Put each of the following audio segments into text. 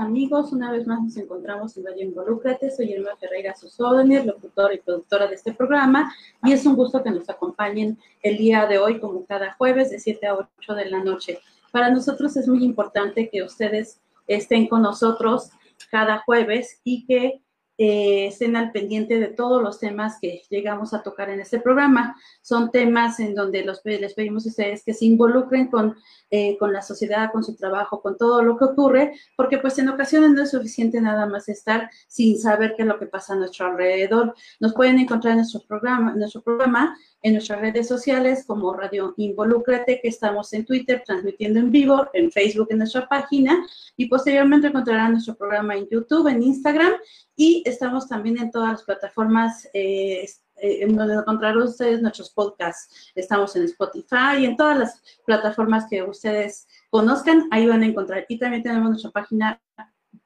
Amigos. Una vez más nos encontramos en Radio Involúcrate. Soy Irma Ferreira Susódenes, locutora y productora de este programa. Y es un gusto que nos acompañen el día de hoy, como cada jueves, de 7 a 8 de la noche. Para nosotros es muy importante que ustedes estén con nosotros cada jueves y que eh, estén al pendiente de todos los temas que llegamos a tocar en este programa. Son temas en donde los, les pedimos a ustedes que se involucren con, eh, con la sociedad, con su trabajo, con todo lo que ocurre, porque pues en ocasiones no es suficiente nada más estar sin saber qué es lo que pasa a nuestro alrededor. Nos pueden encontrar en nuestro programa, en nuestro programa en nuestras redes sociales como Radio Involúcrate, que estamos en Twitter transmitiendo en vivo, en Facebook en nuestra página y posteriormente encontrarán nuestro programa en YouTube, en Instagram y estamos también en todas las plataformas eh, eh, donde encontrarán ustedes nuestros podcasts. Estamos en Spotify y en todas las plataformas que ustedes conozcan, ahí van a encontrar. Y también tenemos nuestra página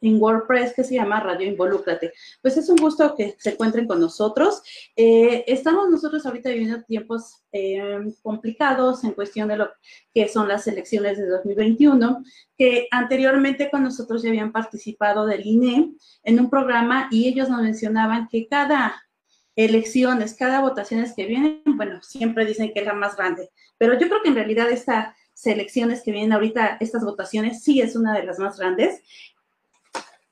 en WordPress que se llama Radio Involúcrate. Pues es un gusto que se encuentren con nosotros. Eh, estamos nosotros ahorita viviendo tiempos eh, complicados en cuestión de lo que son las elecciones de 2021, que anteriormente con nosotros ya habían participado del INE en un programa y ellos nos mencionaban que cada elecciones, cada votaciones que vienen, bueno, siempre dicen que es la más grande, pero yo creo que en realidad estas elecciones que vienen ahorita, estas votaciones, sí es una de las más grandes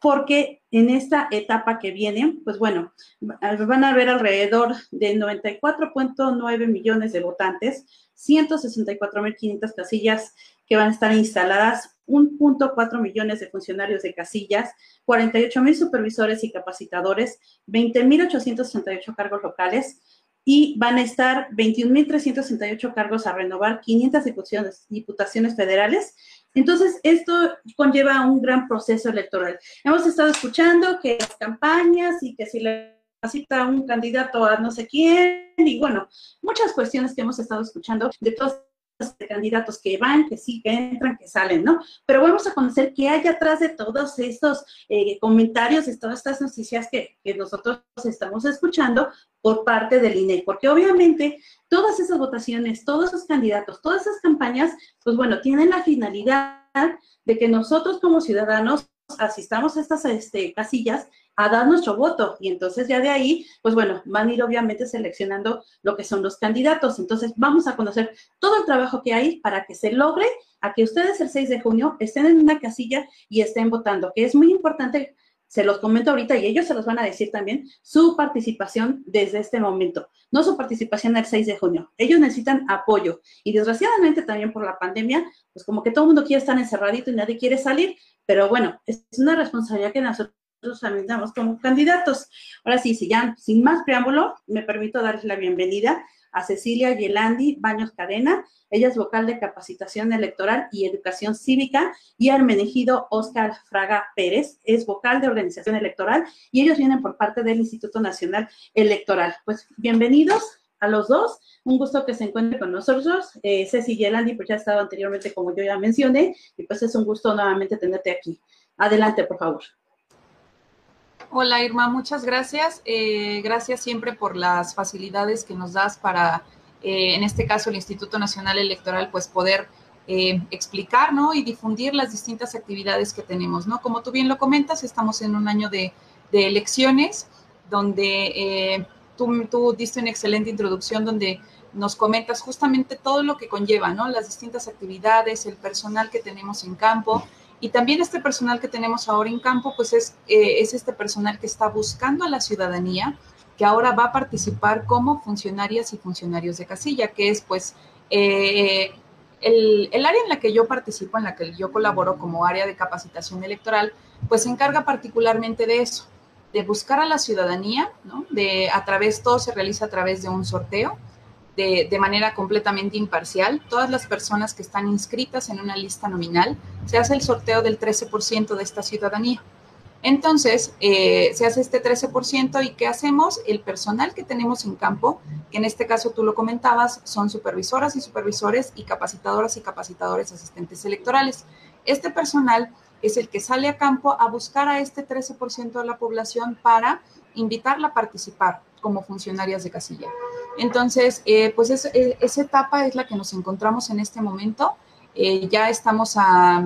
porque en esta etapa que viene, pues bueno, van a haber alrededor de 94.9 millones de votantes, 164.500 casillas que van a estar instaladas, 1.4 millones de funcionarios de casillas, 48.000 supervisores y capacitadores, 20.868 cargos locales y van a estar 21.368 cargos a renovar, 500 diputaciones, diputaciones federales entonces, esto conlleva un gran proceso electoral. Hemos estado escuchando que las campañas y que si la capacita un candidato a no sé quién, y bueno, muchas cuestiones que hemos estado escuchando de todos los candidatos que van, que sí, que entran, que salen, ¿no? Pero vamos a conocer qué hay atrás de todos estos eh, comentarios, de todas estas noticias que, que nosotros estamos escuchando por parte del INE, porque obviamente todas esas votaciones, todos esos candidatos, todas esas campañas, pues bueno, tienen la finalidad de que nosotros como ciudadanos asistamos a estas este, casillas a dar nuestro voto. Y entonces ya de ahí, pues bueno, van a ir obviamente seleccionando lo que son los candidatos. Entonces vamos a conocer todo el trabajo que hay para que se logre a que ustedes el 6 de junio estén en una casilla y estén votando, que es muy importante se los comento ahorita y ellos se los van a decir también, su participación desde este momento, no su participación el 6 de junio. Ellos necesitan apoyo y desgraciadamente también por la pandemia, pues como que todo el mundo quiere estar encerradito y nadie quiere salir, pero bueno, es una responsabilidad que nosotros también damos como candidatos. Ahora sí, si ya sin más preámbulo, me permito darles la bienvenida a Cecilia Yelandi Baños Cadena. Ella es vocal de capacitación electoral y educación cívica. Y Armenegido Oscar Fraga Pérez es vocal de organización electoral y ellos vienen por parte del Instituto Nacional Electoral. Pues bienvenidos a los dos. Un gusto que se encuentre con nosotros. Eh, Ceci Yelandi, pues ya ha estado anteriormente, como yo ya mencioné, y pues es un gusto nuevamente tenerte aquí. Adelante, por favor. Hola Irma, muchas gracias. Eh, gracias siempre por las facilidades que nos das para, eh, en este caso, el Instituto Nacional Electoral, pues poder eh, explicar. Y difundir las distintas actividades que tenemos, ¿no? Como tú bien lo comentas, estamos en un año de, elecciones donde tú, tú diste una excelente introducción donde nos comentas justamente todo lo que conlleva, ¿no? Las distintas actividades, el personal que tenemos en campo y también este personal que tenemos ahora en campo, pues es, eh, es este personal que está buscando a la ciudadanía, que ahora va a participar como funcionarias y funcionarios de casilla, que es pues eh, el, el, área en la que yo participo, en la que yo colaboro como área de capacitación electoral, pues se encarga particularmente de eso, de buscar a la ciudadanía, ¿no? De a través, todo se realiza a través de un sorteo, de, manera completamente imparcial. Todas las personas que están inscritas en una lista nominal, se hace el sorteo del 13% de esta ciudadanía. Entonces, eh, se hace este 13% y ¿qué hacemos? El personal que tenemos en campo, que en este caso tú lo comentabas, son supervisoras y supervisores y capacitadoras y capacitadores asistentes electorales. Este personal es el que sale a campo a buscar a este 13% de la población para invitarla a participar como funcionarias de casilla. Entonces, eh, pues eh, esa etapa es la que nos encontramos en este momento. Eh, ya estamos a,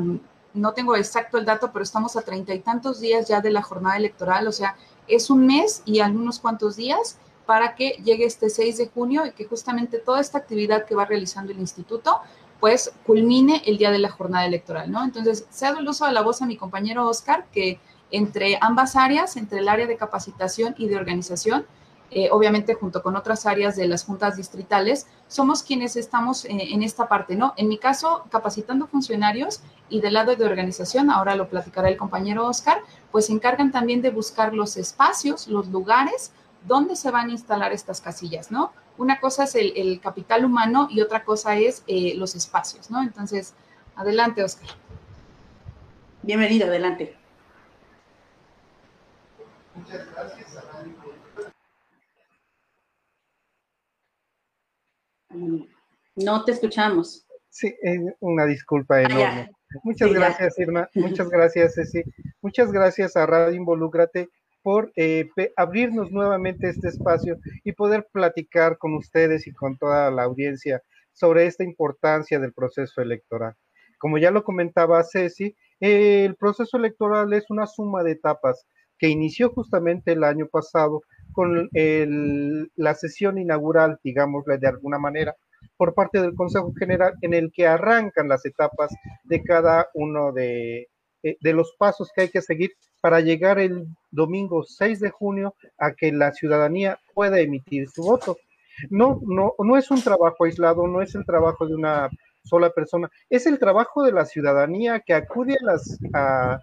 no tengo exacto el dato, pero estamos a treinta y tantos días ya de la jornada electoral, o sea, es un mes y algunos cuantos días para que llegue este 6 de junio y que justamente toda esta actividad que va realizando el instituto, pues culmine el día de la jornada electoral, ¿no? Entonces, cedo el uso de la voz a mi compañero Oscar, que entre ambas áreas, entre el área de capacitación y de organización, eh, obviamente junto con otras áreas de las juntas distritales, somos quienes estamos en esta parte, ¿no? En mi caso, capacitando funcionarios y del lado de organización, ahora lo platicará el compañero Oscar, pues se encargan también de buscar los espacios, los lugares donde se van a instalar estas casillas, ¿no? Una cosa es el, capital humano y otra cosa es eh, los espacios, ¿no? Entonces, adelante, Oscar. Bienvenido, adelante. Muchas gracias. No te escuchamos. Sí, una disculpa ah, enorme. Muchas gracias, Irma. Muchas gracias, Ceci. Muchas gracias a Radio Involúcrate por eh, abrirnos nuevamente este espacio y poder platicar con ustedes y con toda la audiencia sobre esta importancia del proceso electoral. Como ya lo comentaba Ceci, el proceso electoral es una suma de etapas que inició justamente el año pasado con la sesión inaugural, digámosle de alguna manera, por parte del Consejo General, en el que arrancan las etapas de cada uno de, eh, los pasos que hay que seguir para llegar el domingo 6 de junio a que la ciudadanía pueda emitir su voto. No, no, no es un trabajo aislado, no es el trabajo de una sola persona, es el trabajo de la ciudadanía que acude a, las, a,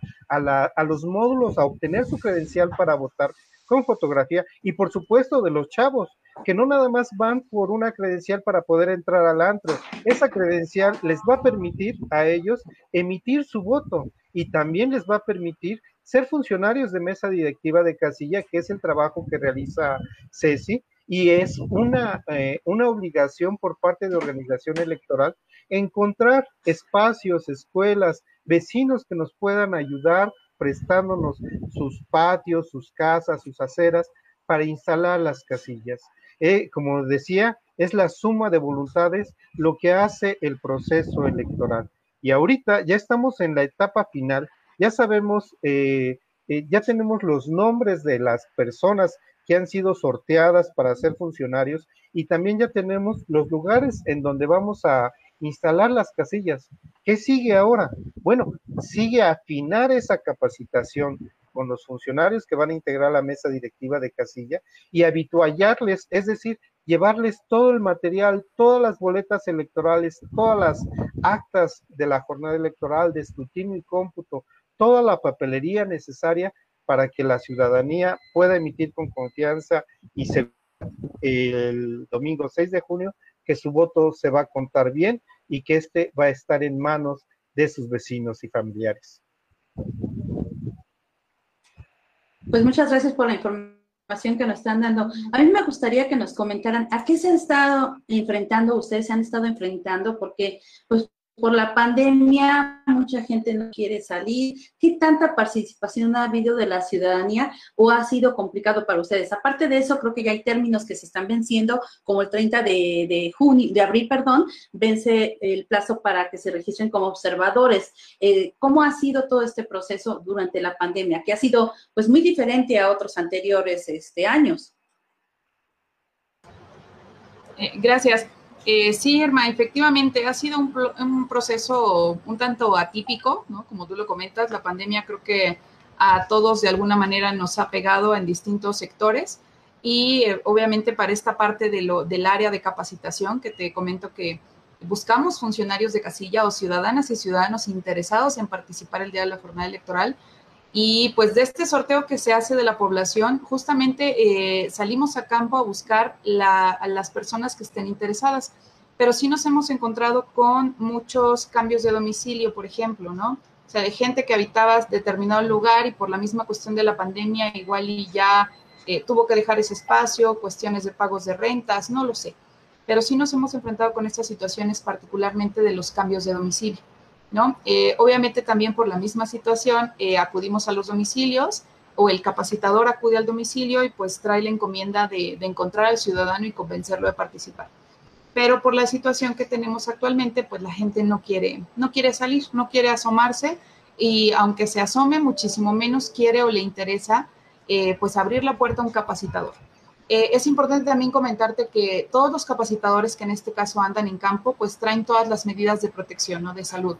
a los módulos a obtener su credencial para votar con fotografía y por supuesto de los chavos, que no nada más van por una credencial para poder entrar al antro. Esa credencial les va a permitir a ellos emitir su voto y también les va a permitir ser funcionarios de mesa directiva de casilla, que es el trabajo que realiza Ceci, y es una, eh, una obligación por parte de organización electoral encontrar espacios, escuelas, vecinos que nos puedan ayudar prestándonos sus patios, sus casas, sus aceras para instalar las casillas. Eh, como decía, es la suma de voluntades lo que hace el proceso electoral. Y ahorita ya estamos en la etapa final, ya sabemos, eh, eh, ya tenemos los nombres de las personas que han sido sorteadas para ser funcionarios y también ya tenemos los lugares en donde vamos a instalar las casillas. ¿Qué sigue ahora? Bueno, sigue afinar esa capacitación con los funcionarios que van a integrar la mesa directiva de casilla y habituallarles, es decir, llevarles todo el material, todas las boletas electorales, todas las actas de la jornada electoral, de escrutinio y cómputo, toda la papelería necesaria para que la ciudadanía pueda emitir con confianza y se, el domingo 6 de junio que su voto se va a contar bien y que este va a estar en manos de sus vecinos y familiares. Pues muchas gracias por la información que nos están dando. A mí me gustaría que nos comentaran a qué se han estado enfrentando, ustedes se han estado enfrentando, porque pues por la pandemia mucha gente no quiere salir. ¿Qué tanta participación ha habido de la ciudadanía o ha sido complicado para ustedes? Aparte de eso, creo que ya hay términos que se están venciendo, como el 30 de, junio, de abril, perdón, vence el plazo para que se registren como observadores. Eh, ¿Cómo ha sido todo este proceso durante la pandemia? Que ha sido pues muy diferente a otros anteriores este, años. Eh, gracias. Eh, sí, Irma, efectivamente ha sido un, proceso un tanto atípico, ¿no? Como tú lo comentas, la pandemia creo que a todos de alguna manera nos ha pegado en distintos sectores y eh, obviamente para esta parte de lo, del área de capacitación que te comento que buscamos funcionarios de casilla o ciudadanas y ciudadanos interesados en participar el día de la jornada electoral. Y pues de este sorteo que se hace de la población, justamente eh, salimos a campo a buscar a las personas que estén interesadas, pero sí nos hemos encontrado con muchos cambios de domicilio, por ejemplo, ¿no? O sea, de gente que habitaba determinado lugar y por la misma cuestión de la pandemia igual y ya eh, tuvo que dejar ese espacio, cuestiones de pagos de rentas, no lo sé. Pero sí nos hemos enfrentado con estas situaciones particularmente de los cambios de domicilio. Eh, obviamente también por la misma situación eh, acudimos a los domicilios o el capacitador acude al domicilio y pues trae la encomienda de, encontrar al ciudadano y convencerlo de participar. Pero por la situación que tenemos actualmente, pues la gente no quiere, no quiere salir, no quiere asomarse y aunque se asome, muchísimo menos quiere o le interesa eh, pues abrir la puerta a un capacitador. es importante también comentarte que todos los capacitadores que en este caso andan en campo, pues traen todas las medidas de protección, ¿no? De salud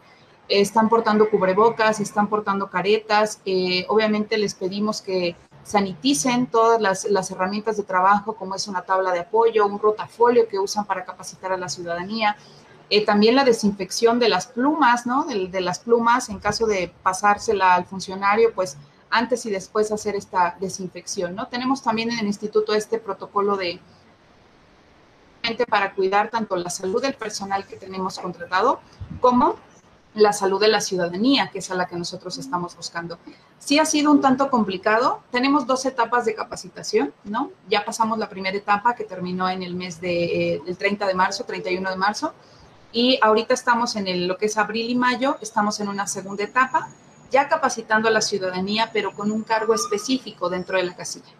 están portando cubrebocas, están portando caretas. Eh, obviamente les pedimos que saniticen todas las, herramientas de trabajo, como es una tabla de apoyo, un rotafolio que usan para capacitar a la ciudadanía. Eh, también la desinfección de las plumas, ¿no? De, las plumas, en caso de pasársela al funcionario, pues antes y después hacer esta desinfección, ¿no? Tenemos también en el instituto este protocolo de para cuidar tanto la salud del personal que tenemos contratado como la salud de la ciudadanía, que es a la que nosotros estamos buscando. Sí ha sido un tanto complicado. Tenemos dos etapas de capacitación, ¿no? Ya pasamos la primera etapa que terminó en el mes de, eh, 30 de marzo, 31 de marzo, y ahorita estamos en el, lo que es abril y mayo, estamos en una segunda etapa, ya capacitando a la ciudadanía, pero con un cargo específico dentro de la casilla.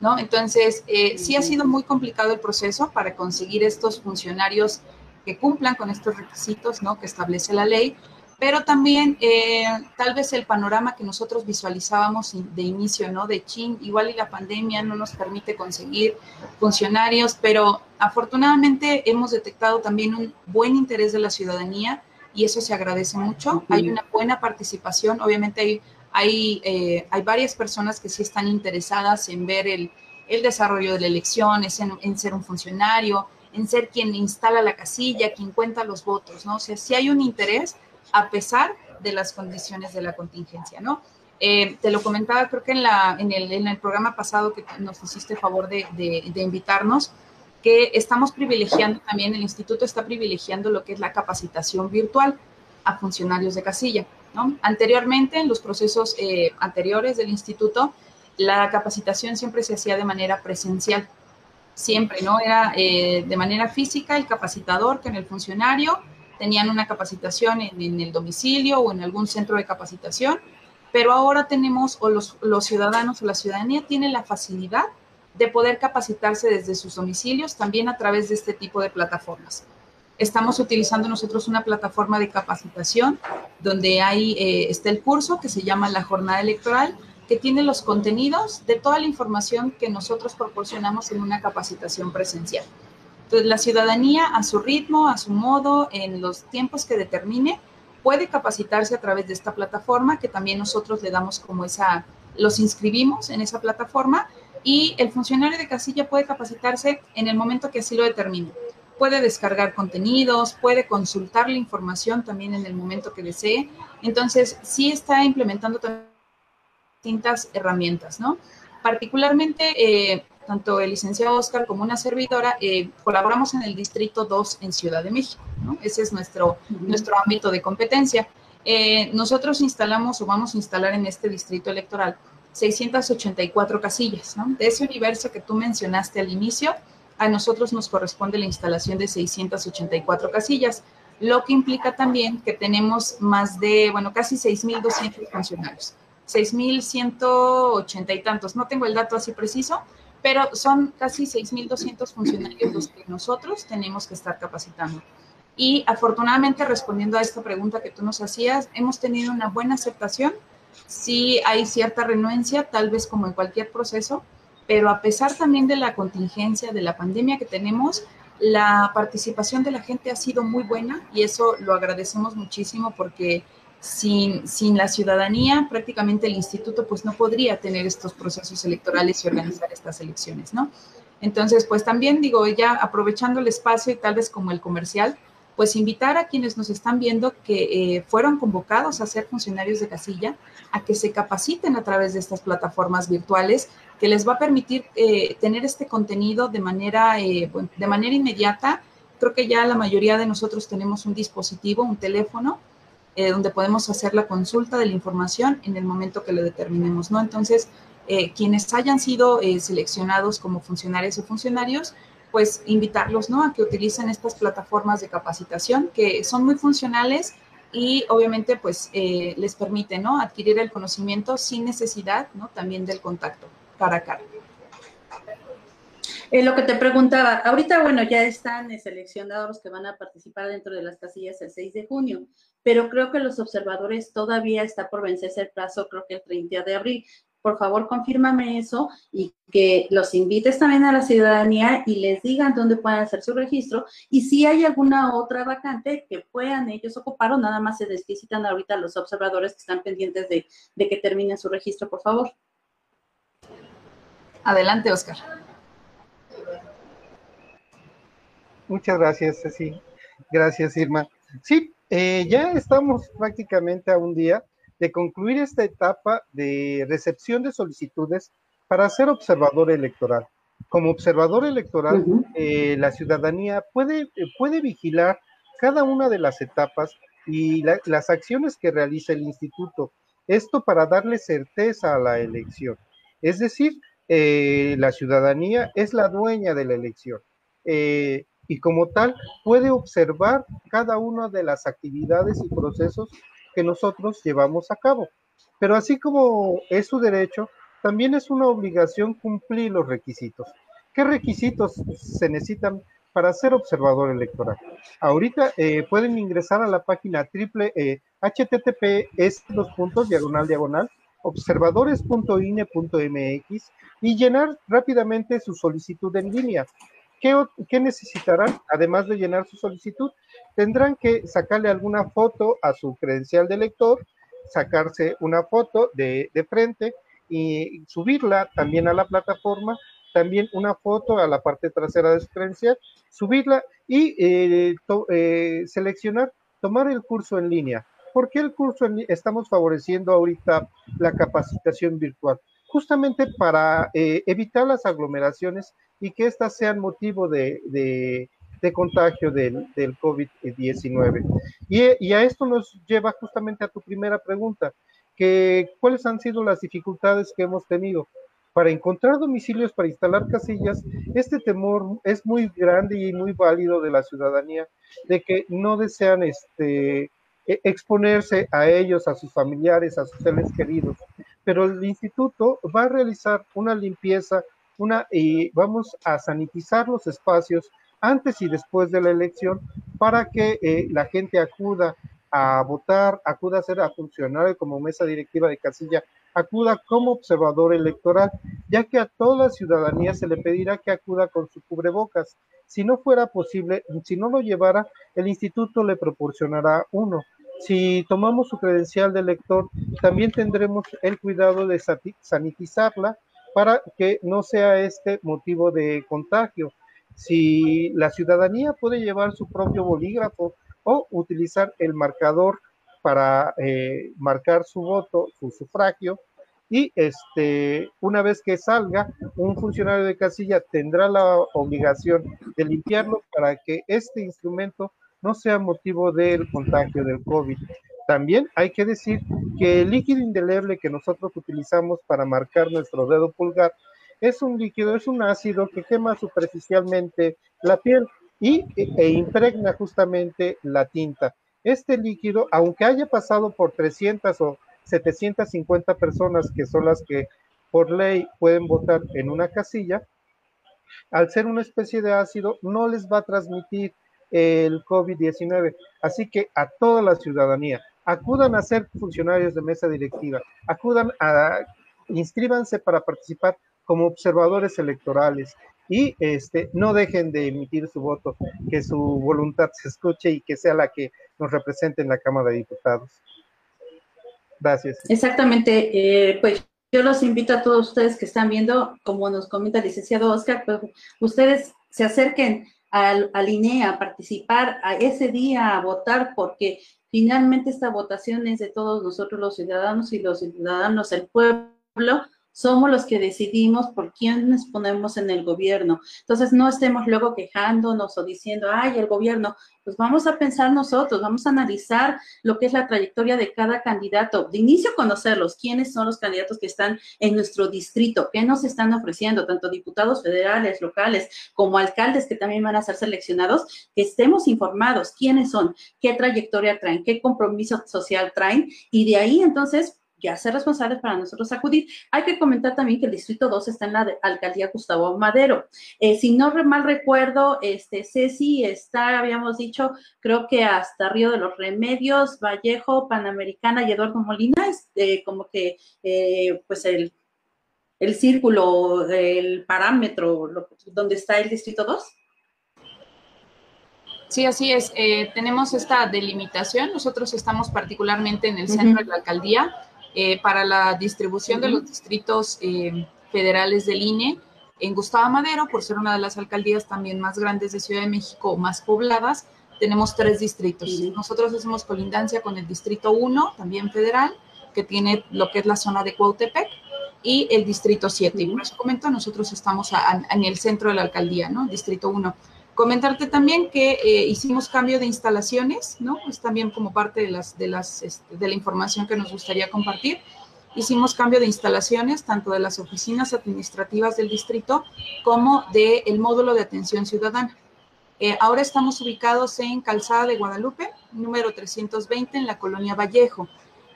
¿No? Entonces, eh, sí ha sido muy complicado el proceso para conseguir estos funcionarios que cumplan con estos requisitos ¿no? que establece la ley, pero también eh, tal vez el panorama que nosotros visualizábamos de inicio, ¿no? De chin, igual y la pandemia no nos permite conseguir funcionarios, pero afortunadamente hemos detectado también un buen interés de la ciudadanía y eso se agradece mucho. Hay una buena participación, obviamente hay, hay, eh, hay varias personas que sí están interesadas en ver el, el desarrollo de la elección, en, en ser un funcionario, en ser quien instala la casilla, quien cuenta los votos, ¿no? O sea, si hay un interés, a pesar de las condiciones de la contingencia, ¿no? Eh, te lo comentaba, creo que en, el, programa pasado que nos hiciste favor de, invitarnos, que estamos privilegiando también, el instituto está privilegiando lo que es la capacitación virtual a funcionarios de casilla. Anteriormente, en los procesos eh, anteriores del instituto, la capacitación siempre se hacía de manera presencial, siempre, ¿no? Era eh, de manera física el capacitador con el funcionario, tenían una capacitación en, el domicilio o en algún centro de capacitación, pero ahora tenemos, o los, ciudadanos o la ciudadanía tienen la facilidad de poder capacitarse desde sus domicilios también a través de este tipo de plataformas. Estamos utilizando nosotros una plataforma de capacitación donde hay, eh, está el curso que se llama la jornada electoral, que tiene los contenidos de toda la información que nosotros proporcionamos en una capacitación presencial. Entonces, la ciudadanía a su ritmo, a su modo, en los tiempos que determine, puede capacitarse a través de esta plataforma, que también nosotros le damos como esa, los inscribimos en esa plataforma y el funcionario de casilla puede capacitarse en el momento que así lo determine. Puede descargar contenidos, puede consultar la información también en el momento que desee. Entonces, sí está implementando distintas herramientas, ¿no? Particularmente, eh, tanto el licenciado Oscar como una servidora eh, colaboramos en el Distrito 2 en Ciudad de México, ¿no? Ese es nuestro, nuestro ámbito de competencia. Eh, nosotros instalamos o vamos a instalar en este distrito electoral 684 casillas, ¿no? De ese universo que tú mencionaste al inicio, a nosotros nos corresponde la instalación de 684 casillas, lo que implica también que tenemos más de, bueno, casi 6.200 funcionarios, 6.180 y tantos, no tengo el dato así preciso, pero son casi 6.200 funcionarios los que nosotros tenemos que estar capacitando. Y afortunadamente, respondiendo a esta pregunta que tú nos hacías, hemos tenido una buena aceptación. Sí hay cierta renuencia, tal vez como en cualquier proceso, pero a pesar también de la contingencia, de la pandemia que tenemos, la participación de la gente ha sido muy buena y eso lo agradecemos muchísimo porque sin, sin la ciudadanía prácticamente el instituto pues no podría tener estos procesos electorales y organizar estas elecciones, ¿no? Entonces, pues también digo, ya aprovechando el espacio y tal vez como el comercial, pues invitar a quienes nos están viendo que eh, fueron convocados a ser funcionarios de casilla, a que se capaciten a través de estas plataformas virtuales que les va a permitir eh, tener este contenido de manera, eh, de manera inmediata. Creo que ya la mayoría de nosotros tenemos un dispositivo, un teléfono, donde podemos hacer la consulta de la información en el momento que lo determinemos, ¿no? Entonces, quienes hayan sido seleccionados como funcionarios o funcionarios, pues invitarlos, ¿no? A que utilicen estas plataformas de capacitación que son muy funcionales y obviamente pues eh, les permite, ¿no? Adquirir el conocimiento sin necesidad, ¿no? También del contacto cara a cara. Eh, lo que te preguntaba, ahorita, bueno, ya están seleccionados los que van a participar dentro de las casillas el 6 de junio, pero creo que los observadores todavía está por vencerse el plazo, creo que el 30 de abril por favor confírmame eso y que los invites también a la ciudadanía y les digan dónde pueden hacer su registro y si hay alguna otra vacante que puedan ellos ocupar o nada más se necesitan ahorita los observadores que están pendientes de, que terminen su registro, por favor. Adelante, Oscar. Muchas gracias, Ceci. Gracias, Irma. Sí, eh, ya estamos prácticamente a un día de concluir esta etapa de recepción de solicitudes para ser observador electoral. Como observador electoral, eh, la ciudadanía puede, puede vigilar cada una de las etapas y las acciones que realiza el instituto. Esto para darle certeza a la elección. Es decir, eh, la ciudadanía es la dueña de la elección. Eh, y como tal puede observar cada una de las actividades y procesos que nosotros llevamos a cabo. Pero así como es su derecho, también es una obligación cumplir los requisitos. ¿Qué requisitos se necesitan para ser observador electoral? Ahorita eh, pueden ingresar a la página triple eh, https dos puntos diagonal diagonal observadores.ine.mx y llenar rápidamente su solicitud en línea. ¿Qué, necesitarán? Además de llenar su solicitud, tendrán que sacarle alguna foto a su credencial de lector, sacarse una foto de, frente y subirla también a la plataforma, también una foto a la parte trasera de su credencial, subirla y eh, eh, seleccionar, tomar el curso en línea. ¿Por qué el curso en estamos favoreciendo ahorita la capacitación virtual? Justamente para eh, evitar las aglomeraciones y que éstas sean motivo de, de contagio del, del COVID-19. Y, y, a esto nos lleva justamente a tu primera pregunta, que cuáles han sido las dificultades que hemos tenido para encontrar domicilios para instalar casillas, este temor es muy grande y muy válido de la ciudadanía de que no desean este, e, exponerse a ellos, a sus familiares, a sus seres queridos. Pero el instituto va a realizar una limpieza, una, y vamos a sanitizar los espacios antes y después de la elección para que eh, la gente acuda a votar, acuda a ser a funcionar como mesa directiva de casilla, acuda como observador electoral, ya que a toda la ciudadanía se le pedirá que acuda con su cubrebocas. Si no fuera posible, si no lo llevara, el instituto le proporcionará uno. Si tomamos su credencial de elector, también tendremos el cuidado de sanitizarla para que no sea este motivo de contagio. Si la ciudadanía puede llevar su propio bolígrafo o utilizar el marcador para eh, marcar su voto, su sufragio, y este, una vez que salga, un funcionario de casilla tendrá la obligación de limpiarlo para que este instrumento no sea motivo del contagio del COVID. También hay que decir que el líquido indeleble que nosotros utilizamos para marcar nuestro dedo pulgar es un líquido, es un ácido que quema superficialmente la piel y, e impregna justamente la tinta. Este líquido, aunque haya pasado por 300 o 750 personas, que son las que por ley pueden votar en una casilla, al ser una especie de ácido, no les va a transmitir el COVID-19. Así que a toda la ciudadanía, acudan a ser funcionarios de mesa directiva, acudan a, inscríbanse para participar como observadores electorales y este, no dejen de emitir su voto, que su voluntad se escuche y que sea la que nos represente en la Cámara de Diputados. Gracias. Exactamente, eh, pues yo los invito a todos ustedes que están viendo, como nos comenta el licenciado Oscar, pues ustedes se acerquen al, al INE a participar a ese día, a votar, porque finalmente esta votación es de todos nosotros los ciudadanos y los ciudadanos, el pueblo, somos los que decidimos por quién nos ponemos en el gobierno. Entonces, no estemos luego quejándonos o diciendo, ay, el gobierno, pues vamos a pensar nosotros, vamos a analizar lo que es la trayectoria de cada candidato. De inicio, conocerlos, quiénes son los candidatos que están en nuestro distrito, qué nos están ofreciendo, tanto diputados federales, locales, como alcaldes que también van a ser seleccionados, que estemos informados quiénes son, qué trayectoria traen, qué compromiso social traen, y de ahí entonces ya ser responsables para nosotros acudir. Hay que comentar también que el Distrito 2 está en la alcaldía Gustavo Madero. Eh, si no mal recuerdo, este Ceci está, habíamos dicho, creo que hasta Río de los Remedios, Vallejo, Panamericana y Eduardo Molina, es este, como que eh, pues el, el círculo, el parámetro donde está el Distrito 2. Sí, así es. Eh, tenemos esta delimitación. Nosotros estamos particularmente en el centro de la alcaldía. Eh, para la distribución de los distritos eh, federales del INE en Gustavo Madero, por ser una de las alcaldías también más grandes de Ciudad de México, más pobladas, tenemos tres distritos. Nosotros hacemos colindancia con el distrito 1, también federal, que tiene lo que es la zona de Cuautepec, y el distrito 7. Y por eso comento, nosotros estamos en el centro de la alcaldía, ¿no? Distrito 1. Comentarte también que eh, hicimos cambio de instalaciones, ¿no? Es también como parte de, las, de, las, este, de la información que nos gustaría compartir. Hicimos cambio de instalaciones, tanto de las oficinas administrativas del distrito como del módulo de atención ciudadana. Eh, ahora estamos ubicados en Calzada de Guadalupe, número 320, en la colonia Vallejo.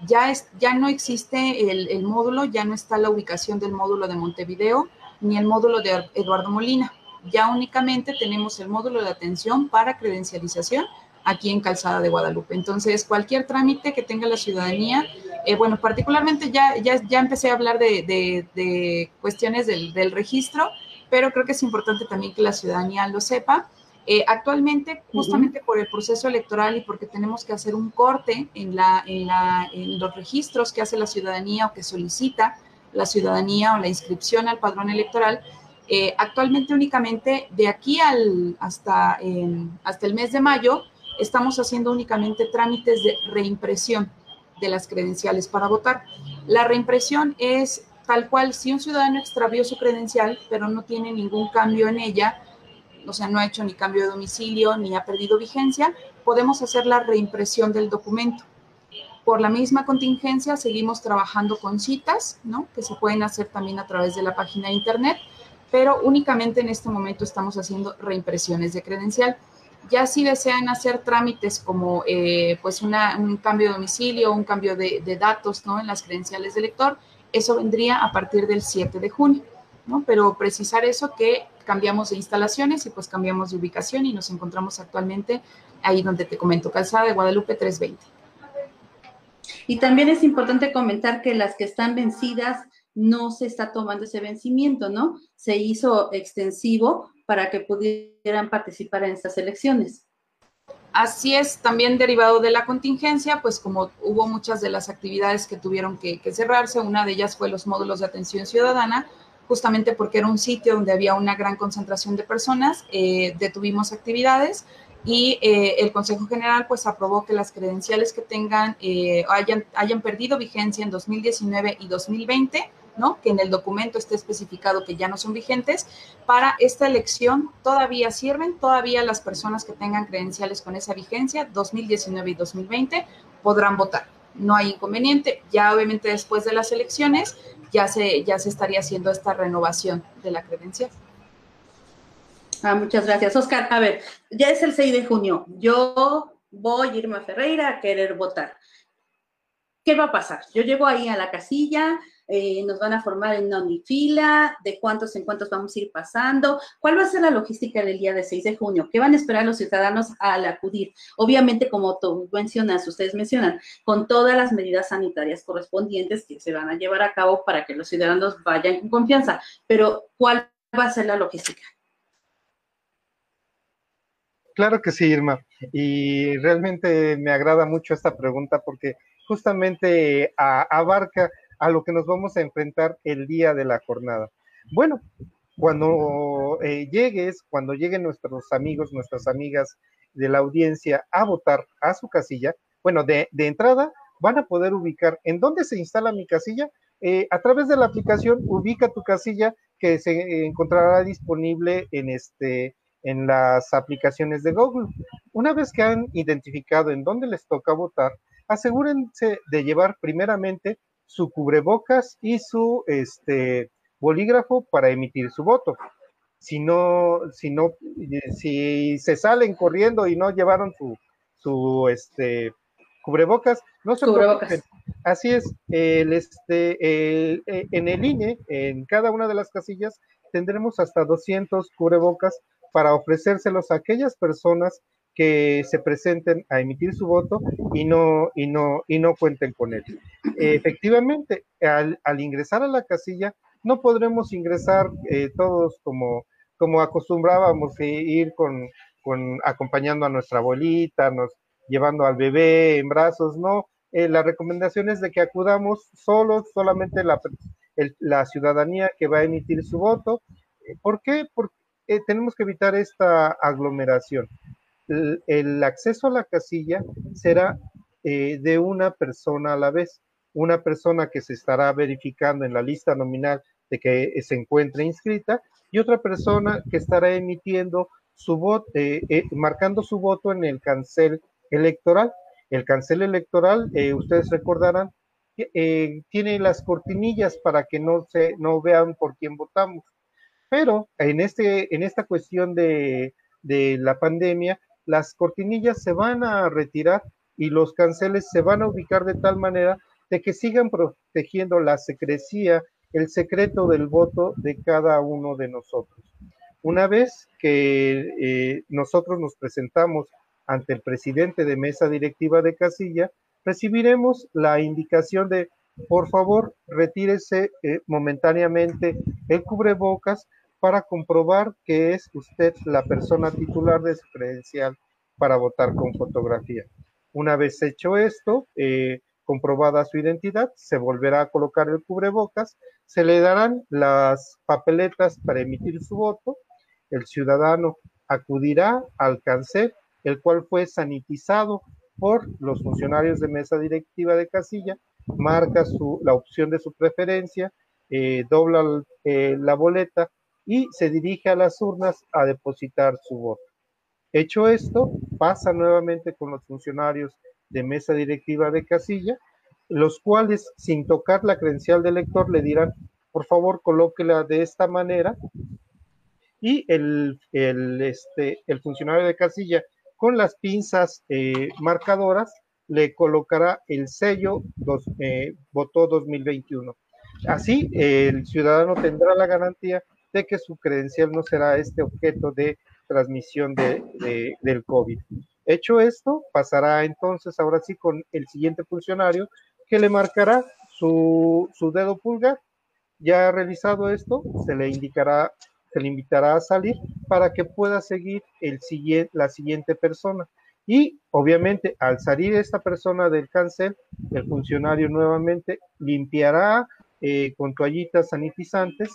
Ya, es, ya no existe el, el módulo, ya no está la ubicación del módulo de Montevideo ni el módulo de Eduardo Molina ya únicamente tenemos el módulo de atención para credencialización aquí en Calzada de Guadalupe. Entonces, cualquier trámite que tenga la ciudadanía, eh, bueno, particularmente ya, ya, ya empecé a hablar de, cuestiones del, registro, pero creo que es importante también que la ciudadanía lo sepa. Eh, actualmente, justamente por el proceso electoral y porque tenemos que hacer un corte en, la, en, la, en los registros que hace la ciudadanía o que solicita la ciudadanía o la inscripción al padrón electoral, eh, actualmente únicamente de aquí al, hasta, hasta el mes de mayo estamos haciendo únicamente trámites de reimpresión de las credenciales para votar. La reimpresión es tal cual si un ciudadano extravió su credencial pero no tiene ningún cambio en ella, o sea, no ha hecho ni cambio de domicilio ni ha perdido vigencia, podemos hacer la reimpresión del documento. Por la misma contingencia, seguimos trabajando con citas, ¿no? Que se pueden hacer también a través de la página de internet, pero únicamente en este momento estamos haciendo reimpresiones de credencial. Ya si desean hacer trámites como eh, pues un cambio de domicilio, un cambio de, de, datos ¿no? en las credenciales del lector, eso vendría a partir del 7 de junio. ¿no? Pero precisar eso que cambiamos de instalaciones y pues cambiamos de ubicación y nos encontramos actualmente ahí donde te comento, Calzada de Guadalupe 320. Y también es importante comentar que las que están vencidas no se está tomando ese vencimiento, ¿no? Se hizo extensivo para que pudieran participar en estas elecciones. Así es, también derivado de la contingencia, pues como hubo muchas de las actividades que tuvieron que, cerrarse, una de ellas fue los módulos de atención ciudadana, justamente porque era un sitio donde había una gran concentración de personas, eh, detuvimos actividades y eh, el Consejo General pues aprobó que las credenciales que tengan eh, hayan, hayan perdido vigencia en 2019 y 2020 ¿no? que en el documento esté especificado que ya no son vigentes, para esta elección todavía sirven, todavía las personas que tengan credenciales con esa vigencia, 2019 y 2020, podrán votar. No hay inconveniente, ya obviamente después de las elecciones ya se, ya se estaría haciendo esta renovación de la credencial. Ah, muchas gracias. Oscar, a ver, ya es el 6 de junio. Yo voy a irme a Ferreira a querer votar. ¿Qué va a pasar? Yo llego ahí a la casilla, eh, nos van a formar en una unifila, de cuántos en cuántos vamos a ir pasando, cuál va a ser la logística del día de 6 de junio, qué van a esperar los ciudadanos al acudir. Obviamente, como tú mencionas, ustedes mencionan, con todas las medidas sanitarias correspondientes que se van a llevar a cabo para que los ciudadanos vayan con confianza, pero ¿cuál va a ser la logística? Claro que sí, Irma. Y realmente me agrada mucho esta pregunta porque justamente abarca a lo que nos vamos a enfrentar el día de la jornada. Bueno, cuando eh, llegues, cuando lleguen nuestros amigos, nuestras amigas de la audiencia a votar a su casilla, bueno, de, entrada van a poder ubicar en dónde se instala mi casilla. Eh, a través de la aplicación, ubica tu casilla que se encontrará disponible en este en las aplicaciones de Google. Una vez que han identificado en dónde les toca votar, asegúrense de llevar primeramente su cubrebocas y su este, bolígrafo para emitir su voto. Si no, si no, si se salen corriendo y no llevaron su, su este, cubrebocas, no se preocupen. Así es, el, este, eh, en el INE, en cada una de las casillas, tendremos hasta 200 cubrebocas para ofrecérselos a aquellas personas que se presenten a emitir su voto y no, y no, y no cuenten con él. Efectivamente, al, ingresar a la casilla, no podremos ingresar eh, todos como, como acostumbrábamos ir con, con, acompañando a nuestra abuelita, nos llevando al bebé en brazos, no. Eh, la recomendación es de que acudamos solos, solamente la, la ciudadanía que va a emitir su voto. ¿Por qué? Porque eh, tenemos que evitar esta aglomeración. El, acceso a la casilla será eh, de una persona a la vez, una persona que se estará verificando en la lista nominal de que se encuentre inscrita y otra persona que estará emitiendo su voto, eh, marcando su voto en el cancel electoral. El cancel electoral, ustedes recordarán, tiene las cortinillas para que no se no vean por quién votamos. Pero en, este, en esta cuestión de, la pandemia, las cortinillas se van a retirar y los canceles se van a ubicar de tal manera de que sigan protegiendo la secrecía, el secreto del voto de cada uno de nosotros. Una vez que eh, nosotros nos presentamos ante el presidente de mesa directiva de casilla, recibiremos la indicación de, por favor, retírese eh, momentáneamente el cubrebocas para comprobar que es usted la persona titular de su credencial para votar con fotografía. Una vez hecho esto, eh, comprobada su identidad, se volverá a colocar el cubrebocas, se le darán las papeletas para emitir su voto, el ciudadano acudirá al cancel, el cual fue sanitizado por los funcionarios de mesa directiva de casilla, marca la opción de su preferencia, eh, dobla eh, la boleta y se dirige a las urnas a depositar su voto. Hecho esto, pasa nuevamente con los funcionarios de mesa directiva de casilla, los cuales sin tocar la credencial del lector le dirán, por favor, colóquela de esta manera y el, este, el funcionario de casilla con las pinzas eh, marcadoras le colocará el sello eh, votó 2021. Así, el ciudadano tendrá la garantía que su credencial no será este objeto de transmisión de, del COVID. Hecho esto, pasará entonces ahora sí con el siguiente funcionario que le marcará su, su dedo pulgar. Ya realizado esto, se le indicará se le invitará a salir para que pueda seguir el la siguiente persona. Y obviamente al salir esta persona del cancel, el funcionario nuevamente limpiará eh, con toallitas sanitizantes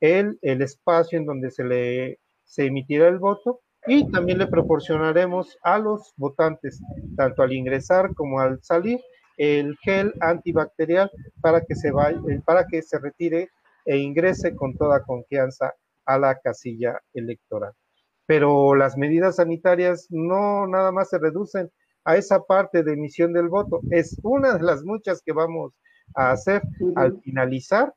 el, el espacio en donde se le se emitirá el voto y también le proporcionaremos a los votantes, tanto al ingresar como al salir, el gel antibacterial para que se vaya, para que se retire e ingrese con toda confianza a la casilla electoral. Pero las medidas sanitarias no nada más se reducen a esa parte de emisión del voto, es una de las muchas que vamos a hacer al finalizar,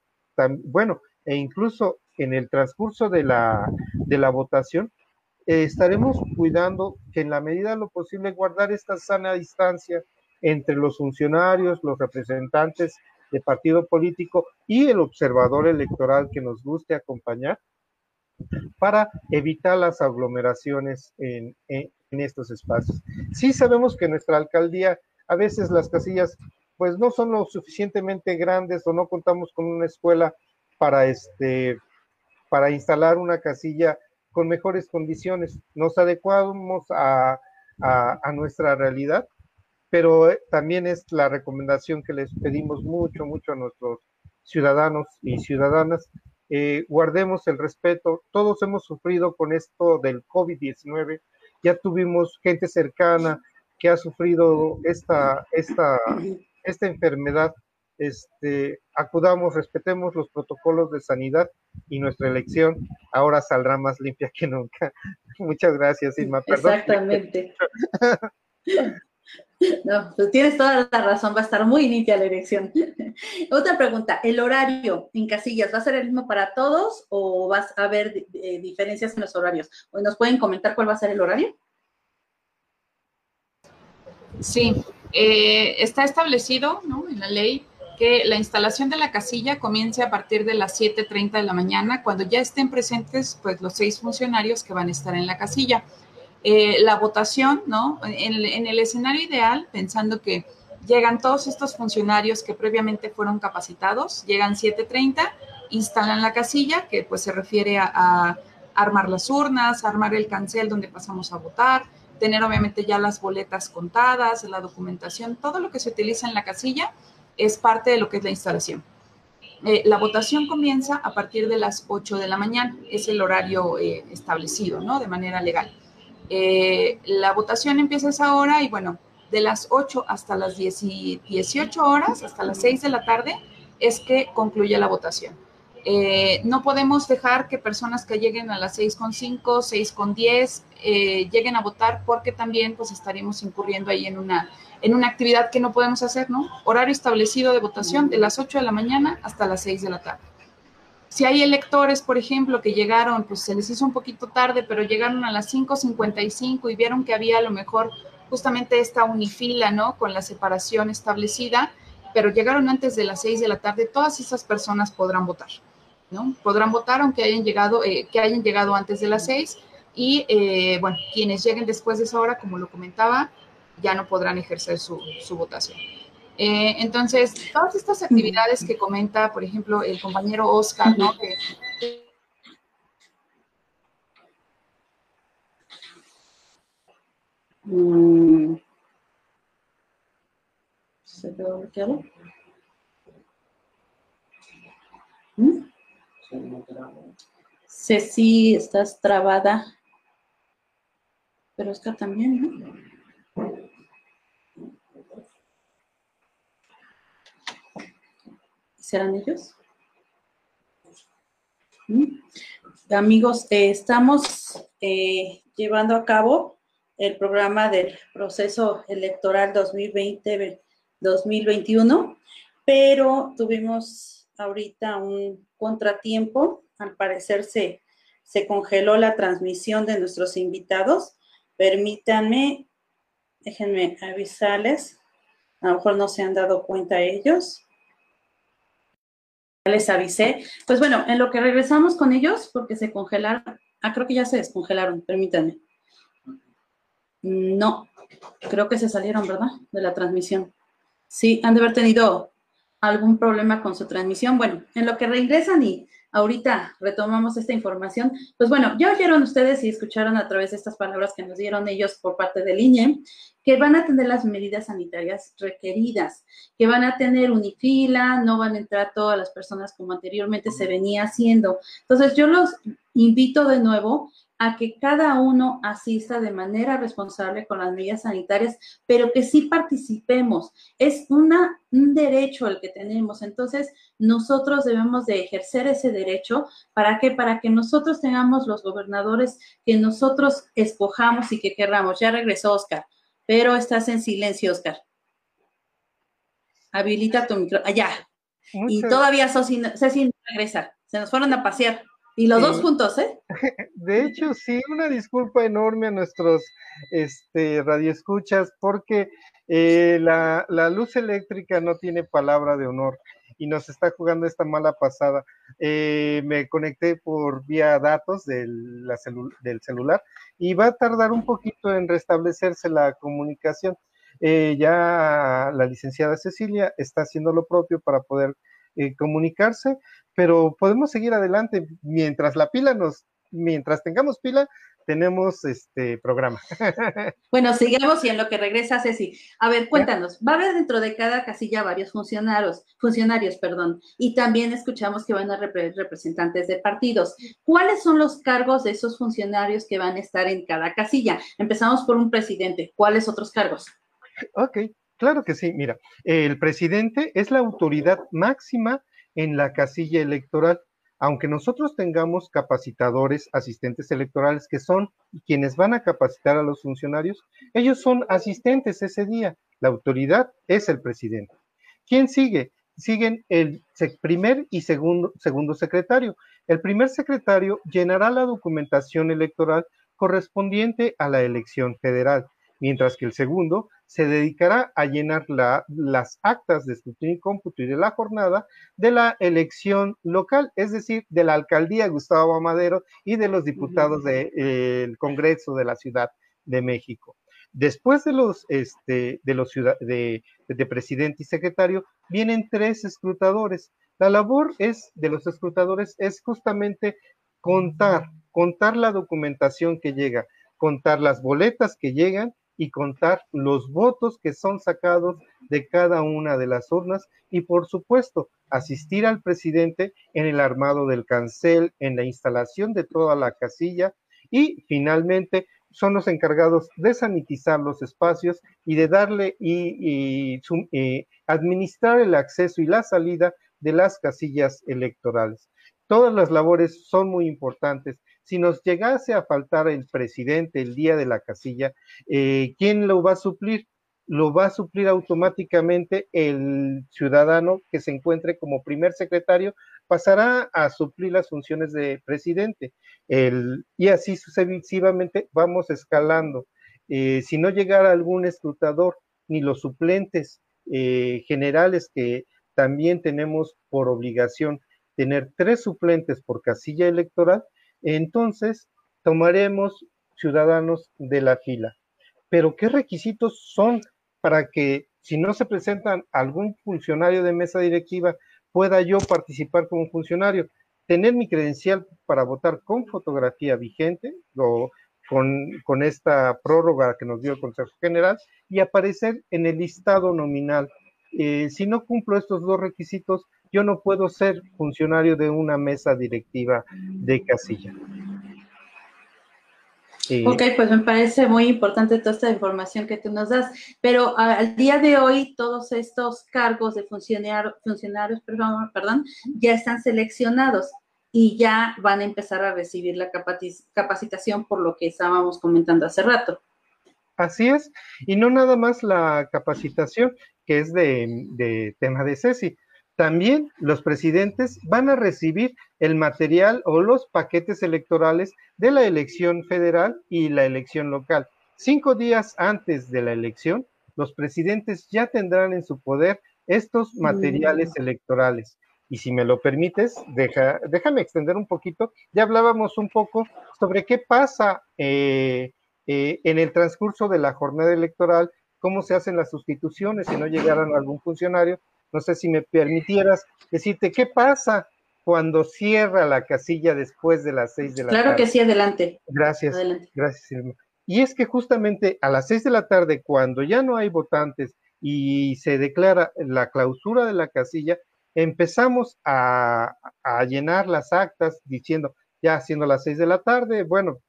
bueno, e incluso en el transcurso de la, de la votación, eh, estaremos cuidando que en la medida de lo posible guardar esta sana distancia entre los funcionarios, los representantes de partido político y el observador electoral que nos guste acompañar para evitar las aglomeraciones en, estos espacios. Sí sabemos que nuestra alcaldía, a veces las casillas, pues no son lo suficientemente grandes o no contamos con una escuela para este para instalar una casilla con mejores condiciones. Nos adecuamos a, a nuestra realidad, pero eh, también es la recomendación que les pedimos mucho, mucho a nuestros ciudadanos y ciudadanas eh, guardemos el respeto. Todos hemos sufrido con esto del COVID-19. Ya tuvimos gente cercana que ha sufrido esta, esta, esta enfermedad. Este, acudamos, respetemos los protocolos de sanidad y nuestra elección ahora saldrá más limpia que nunca. Muchas gracias, Irma. Exactamente. No, pues tienes toda la razón, va a estar muy limpia la elección. Otra pregunta, ¿el horario en casillas va a ser el mismo para todos o vas a haber eh, diferencias en los horarios? ¿O ¿Nos pueden comentar cuál va a ser el horario? Sí, eh, está establecido en la ley que la instalación de la casilla comience a partir de las 7.30 de la mañana, cuando ya estén presentes pues, los seis funcionarios que van a estar en la casilla. Eh, la votación, ¿no? En, el escenario ideal, pensando que llegan todos estos funcionarios que previamente fueron capacitados, llegan 7.30, instalan la casilla, que pues se refiere a, armar las urnas, armar el cancel donde pasamos a votar, tener obviamente ya las boletas contadas, la documentación, todo lo que se utiliza en la casilla es parte de lo que es la instalación. Eh, la votación comienza a partir de las 8 de la mañana, es el horario eh, establecido, ¿no? De manera legal. Eh, la votación empieza a esa hora y bueno, de las 8 hasta las 10 y 18 horas, hasta las 6 de la tarde, es que concluye la votación. Eh, no podemos dejar que personas que lleguen a las 6.5, 6.10 eh, lleguen a votar porque también pues estaríamos incurriendo ahí en una, en una actividad que no podemos hacer, ¿no? Horario establecido de votación de las 8 de la mañana hasta las 6 de la tarde. Si hay electores, por ejemplo, que llegaron, pues se les hizo un poquito tarde, pero llegaron a las 5.55 y vieron que había a lo mejor justamente esta unifila, ¿no? Con la separación establecida, pero llegaron antes de las 6 de la tarde, todas esas personas podrán votar, ¿no? Podrán votar aunque hayan llegado, eh, que hayan llegado antes de las 6 y, eh, bueno, quienes lleguen después de esa hora, como lo comentaba, ya no podrán ejercer su, su votación. Eh, entonces, todas estas actividades que comenta, por ejemplo, el compañero Oscar, ¿no? Mm. ¿Se quedó bloqueado? ¿Mm? Ceci, estás trabada. Pero Oscar también, ¿no? ¿Serán ellos? ¿Mm? amigos, eh, estamos eh, llevando a cabo el programa del proceso electoral 2020-2021, pero tuvimos ahorita un contratiempo. Al parecer se, se congeló la transmisión de nuestros invitados. Permítanme, déjenme avisarles. A lo mejor no se han dado cuenta ellos les avisé. Pues bueno, en lo que regresamos con ellos, porque se congelaron, ah, creo que ya se descongelaron, permítanme. No, creo que se salieron, ¿verdad? De la transmisión. Sí, han de haber tenido algún problema con su transmisión. Bueno, en lo que regresan y ahorita retomamos esta información, pues bueno, ya oyeron ustedes y escucharon a través de estas palabras que nos dieron ellos por parte del INE, que van a tener las medidas sanitarias requeridas, que van a tener unifila, no van a entrar todas las personas como anteriormente se venía haciendo. Entonces, yo los invito de nuevo a que cada uno asista de manera responsable con las medidas sanitarias, pero que sí participemos. Es una, un derecho el que tenemos. Entonces, nosotros debemos de ejercer ese derecho. ¿Para qué? Para que nosotros tengamos los gobernadores que nosotros escojamos y que querramos. Ya regresó Oscar, pero estás en silencio, Oscar. Habilita tu micro. Allá. Y todavía Ceci no regresa. Se nos fueron a pasear. Y los dos juntos, ¿eh? De hecho, sí, una disculpa enorme a nuestros este, radioescuchas porque eh, la, luz eléctrica no tiene palabra de honor y nos está jugando esta mala pasada. Eh, me conecté por vía datos del, del celular y va a tardar un poquito en restablecerse la comunicación. Eh, ya la licenciada Cecilia está haciendo lo propio para poder comunicarse pero podemos seguir adelante mientras la pila nos, mientras tengamos pila, tenemos este programa. Bueno, sigamos y en lo que regresa Ceci. A ver, cuéntanos, va a haber dentro de cada casilla varios funcionarios, funcionarios, perdón, y también escuchamos que van a representantes de partidos. ¿Cuáles son los cargos de esos funcionarios que van a estar en cada casilla? Empezamos por un presidente. ¿Cuáles otros cargos? Ok, claro que sí. Mira, el presidente es la autoridad máxima en la casilla electoral, aunque nosotros tengamos capacitadores, asistentes electorales, que son quienes van a capacitar a los funcionarios, ellos son asistentes ese día. La autoridad es el presidente. ¿Quién sigue? Siguen el primer y segundo, segundo secretario. El primer secretario llenará la documentación electoral correspondiente a la elección federal, mientras que el segundo se dedicará a llenar las actas de escrutinio y cómputo y de la jornada de la elección local, es decir, de la alcaldía Gustavo Amadero y de los diputados del Congreso de la Ciudad de México. Después de los, este, de, los de, de presidente y secretario, vienen tres escrutadores. La labor es, de los escrutadores es justamente contar, contar la documentación que llega, contar las boletas que llegan y contar los votos que son sacados de cada una de las urnas y por supuesto asistir al presidente en el armado del cancel, en la instalación de toda la casilla y finalmente son los encargados de sanitizar los espacios y de darle y, administrar el acceso y la salida de las casillas electorales. Todas las labores son muy importantes si nos llegase a faltar el presidente el día de la casilla, eh, ¿quién lo va a suplir? Lo va a suplir automáticamente el ciudadano que se encuentre como primer secretario, pasará a suplir las funciones de presidente. y así sucesivamente vamos escalando. Eh, si no llegara algún escrutador, ni los suplentes eh, generales que también tenemos por obligación tener tres suplentes por casilla electoral, entonces tomaremos ciudadanos de la fila. Pero ¿qué requisitos son para que si no se presentan algún funcionario de mesa directiva, pueda yo participar como funcionario? Tener mi credencial para votar con fotografía vigente o con, esta prórroga que nos dio el Consejo General y aparecer en el listado nominal. Eh, si no cumplo estos dos requisitos, yo no puedo ser funcionario de una mesa directiva de casilla. ok, pues me parece muy importante toda esta información que tú nos das, pero al día de hoy todos estos cargos de funcionarios, perdón, perdón, ya están seleccionados. y ya van a empezar a recibir la capacitación por lo que estábamos comentando hace rato. Así es, y no nada más la capacitación, que es de, tema de CECI. También los presidentes van a recibir el material o los paquetes electorales de la elección federal y la elección local. Cinco días antes de la elección, los presidentes ya tendrán en su poder estos materiales mm. electorales. Y si me lo permites, deja, déjame extender un poquito. Ya hablábamos un poco sobre qué pasa eh, eh, en el transcurso de la jornada electoral, cómo se hacen las sustituciones si no llegaran algún funcionario. No sé si me permitieras decirte qué pasa cuando cierra la casilla después de las seis de la tarde. Claro que sí, adelante. Gracias. Gracias, Irma. Y es que justamente a las seis de la tarde, cuando ya no hay votantes y se declara la clausura de la casilla, empezamos a, llenar las actas diciendo, ya siendo las seis de la tarde, bueno,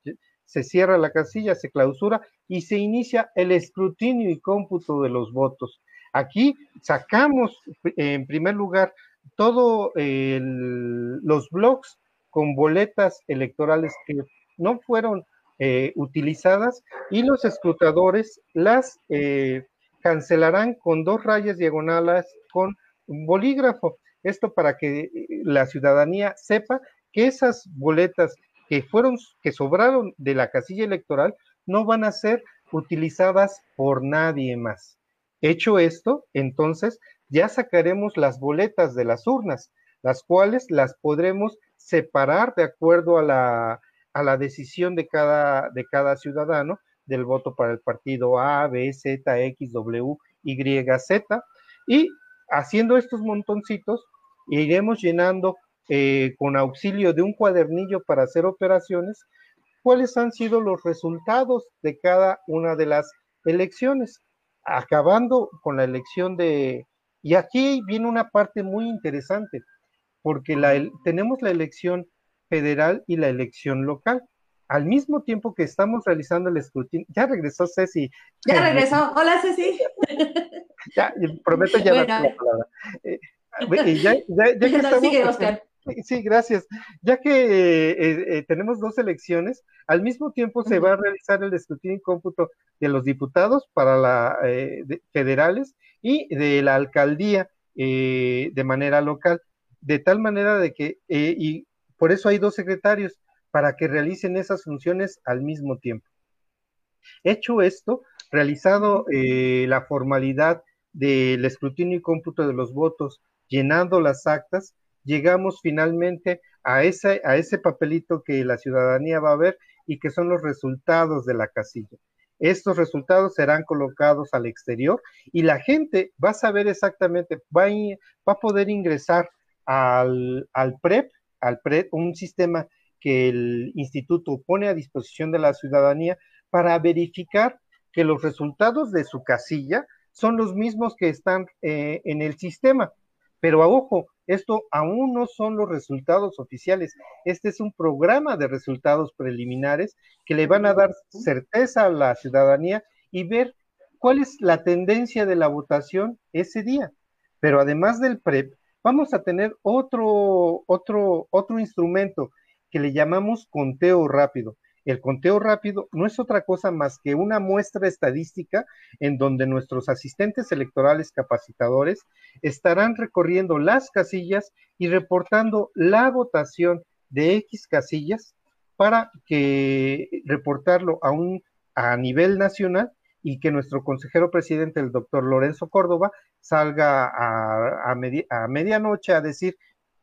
se cierra la casilla, se clausura y se inicia el escrutinio y cómputo de los votos. Aquí sacamos en primer lugar todos los blogs con boletas electorales que no fueron eh, utilizadas y los escrutadores las eh, cancelarán con dos rayas diagonales con bolígrafo. Esto para que eh, la ciudadanía sepa que esas boletas que fueron, que sobraron de la casilla electoral, no van a ser utilizadas por nadie más. Hecho esto, entonces ya sacaremos las boletas de las urnas, las cuales las podremos separar de acuerdo a la, a la decisión de cada, de cada ciudadano del voto para el partido A, B, Z, X, W, Y, Z. Y haciendo estos montoncitos, iremos llenando eh, con auxilio de un cuadernillo para hacer operaciones, cuáles han sido los resultados de cada una de las elecciones, acabando con la elección de... Y aquí viene una parte muy interesante, porque la, tenemos la elección federal y la elección local. Al mismo tiempo que estamos realizando el escrutinio, ya regresó Ceci. Ya regresó. Hola Ceci. ya, prometo ya no la palabra. Eh, ya, Sí, gracias. Ya que eh, eh, tenemos dos elecciones, al mismo tiempo se va a realizar el escrutinio y cómputo de los diputados para la federales y de la alcaldía de manera local, de tal manera de que, y por eso hay dos secretarios, para que realicen esas funciones al mismo tiempo. Hecho esto, realizado la formalidad del escrutinio y cómputo de los votos, llenando las actas, llegamos finalmente a ese, a ese papelito que la ciudadanía va a ver y que son los resultados de la casilla. Estos resultados serán colocados al exterior y la gente va a saber exactamente, va a, va a poder ingresar al, al PREP, al PREP, un sistema que el instituto pone a disposición de la ciudadanía para verificar que los resultados de su casilla son los mismos que están eh, en el sistema. Pero a ojo, esto aún no son los resultados oficiales. Este es un programa de resultados preliminares que le van a dar certeza a la ciudadanía y ver cuál es la tendencia de la votación ese día. Pero además del PREP, vamos a tener otro, otro, otro instrumento que le llamamos conteo rápido. El conteo rápido no es otra cosa más que una muestra estadística en donde nuestros asistentes electorales capacitadores estarán recorriendo las casillas y reportando la votación de X casillas para que reportarlo a un a nivel nacional y que nuestro consejero presidente, el doctor Lorenzo Córdoba, salga a, a, medianoche a decir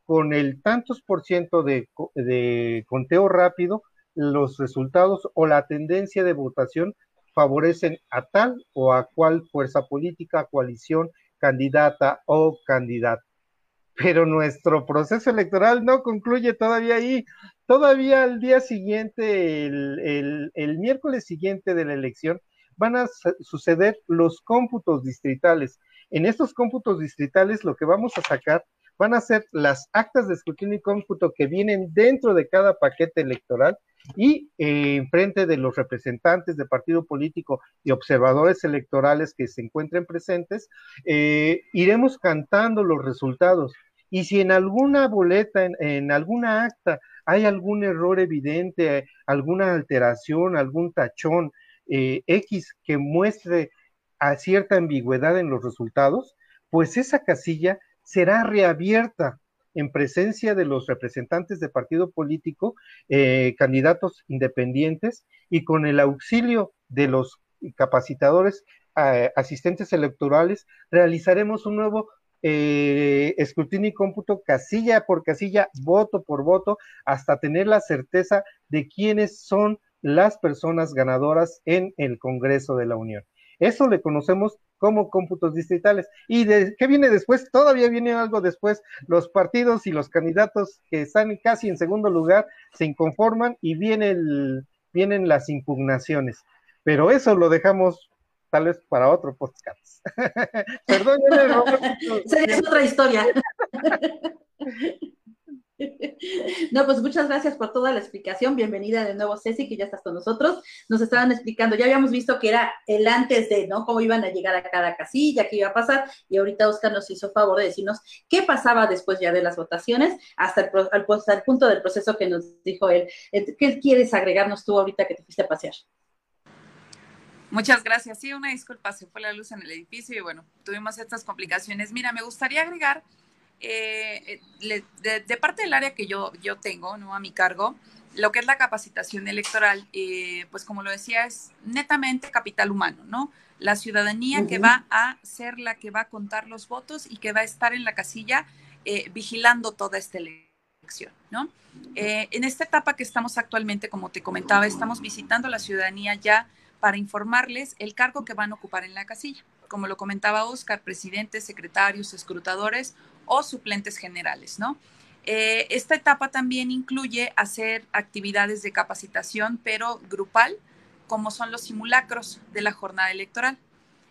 con el tantos por ciento de, de conteo rápido, los resultados o la tendencia de votación favorecen a tal o a cual fuerza política, coalición, candidata o candidato. Pero nuestro proceso electoral no concluye todavía ahí. Todavía al día siguiente, el, el miércoles siguiente de la elección, van a suceder los cómputos distritales. En estos cómputos distritales lo que vamos a sacar van a ser las actas de escrutinio y cómputo que vienen dentro de cada paquete electoral y eh, en frente de los representantes de partido político y observadores electorales que se encuentren presentes, eh, iremos cantando los resultados. Y si en alguna boleta, en, alguna acta, hay algún error evidente, alguna alteración, algún tachón eh, X que muestre cierta ambigüedad en los resultados, pues esa casilla será reabierta en presencia de los representantes de partido político, eh, candidatos independientes y con el auxilio de los capacitadores asistentes electorales, realizaremos un nuevo eh, escrutinio y cómputo casilla por casilla, voto por voto, hasta tener la certeza de quiénes son las personas ganadoras en el Congreso de la Unión. Eso le conocemos como cómputos distritales. ¿Y de, qué viene después? Todavía viene algo después. Los partidos y los candidatos que están casi en segundo lugar se inconforman y viene vienen las impugnaciones. Pero eso lo dejamos tal vez para otro podcast. Perdón, es otra historia. No, pues muchas gracias por toda la explicación. Bienvenida de nuevo, Ceci, que ya estás con nosotros. Nos estaban explicando, ya habíamos visto que era el antes de, ¿no? Cómo iban a llegar a cada casilla, qué iba a pasar. Y ahorita Oscar nos hizo favor de decirnos qué pasaba después ya de las votaciones hasta el, hasta el punto del proceso que nos dijo él. ¿Qué quieres agregarnos tú ahorita que te fuiste a pasear? Muchas gracias. Sí, una disculpa, se fue la luz en el edificio y bueno, tuvimos estas complicaciones. Mira, me gustaría agregar eh, de, parte del área que yo, yo tengo, ¿no? A mi cargo, lo que es la capacitación electoral, eh, pues como lo decía, es netamente capital humano, ¿no? La ciudadanía que va a ser la que va a contar los votos y que va a estar en la casilla eh, vigilando toda esta elección, ¿no? en esta etapa que estamos actualmente, como te comentaba, estamos visitando la ciudadanía ya para informarles el cargo que van a ocupar en la casilla. Como lo comentaba Oscar, presidentes, secretarios, escrutadores o suplentes generales, ¿no? Eh, esta etapa también incluye hacer actividades de capacitación, pero grupal, como son los simulacros de la jornada electoral.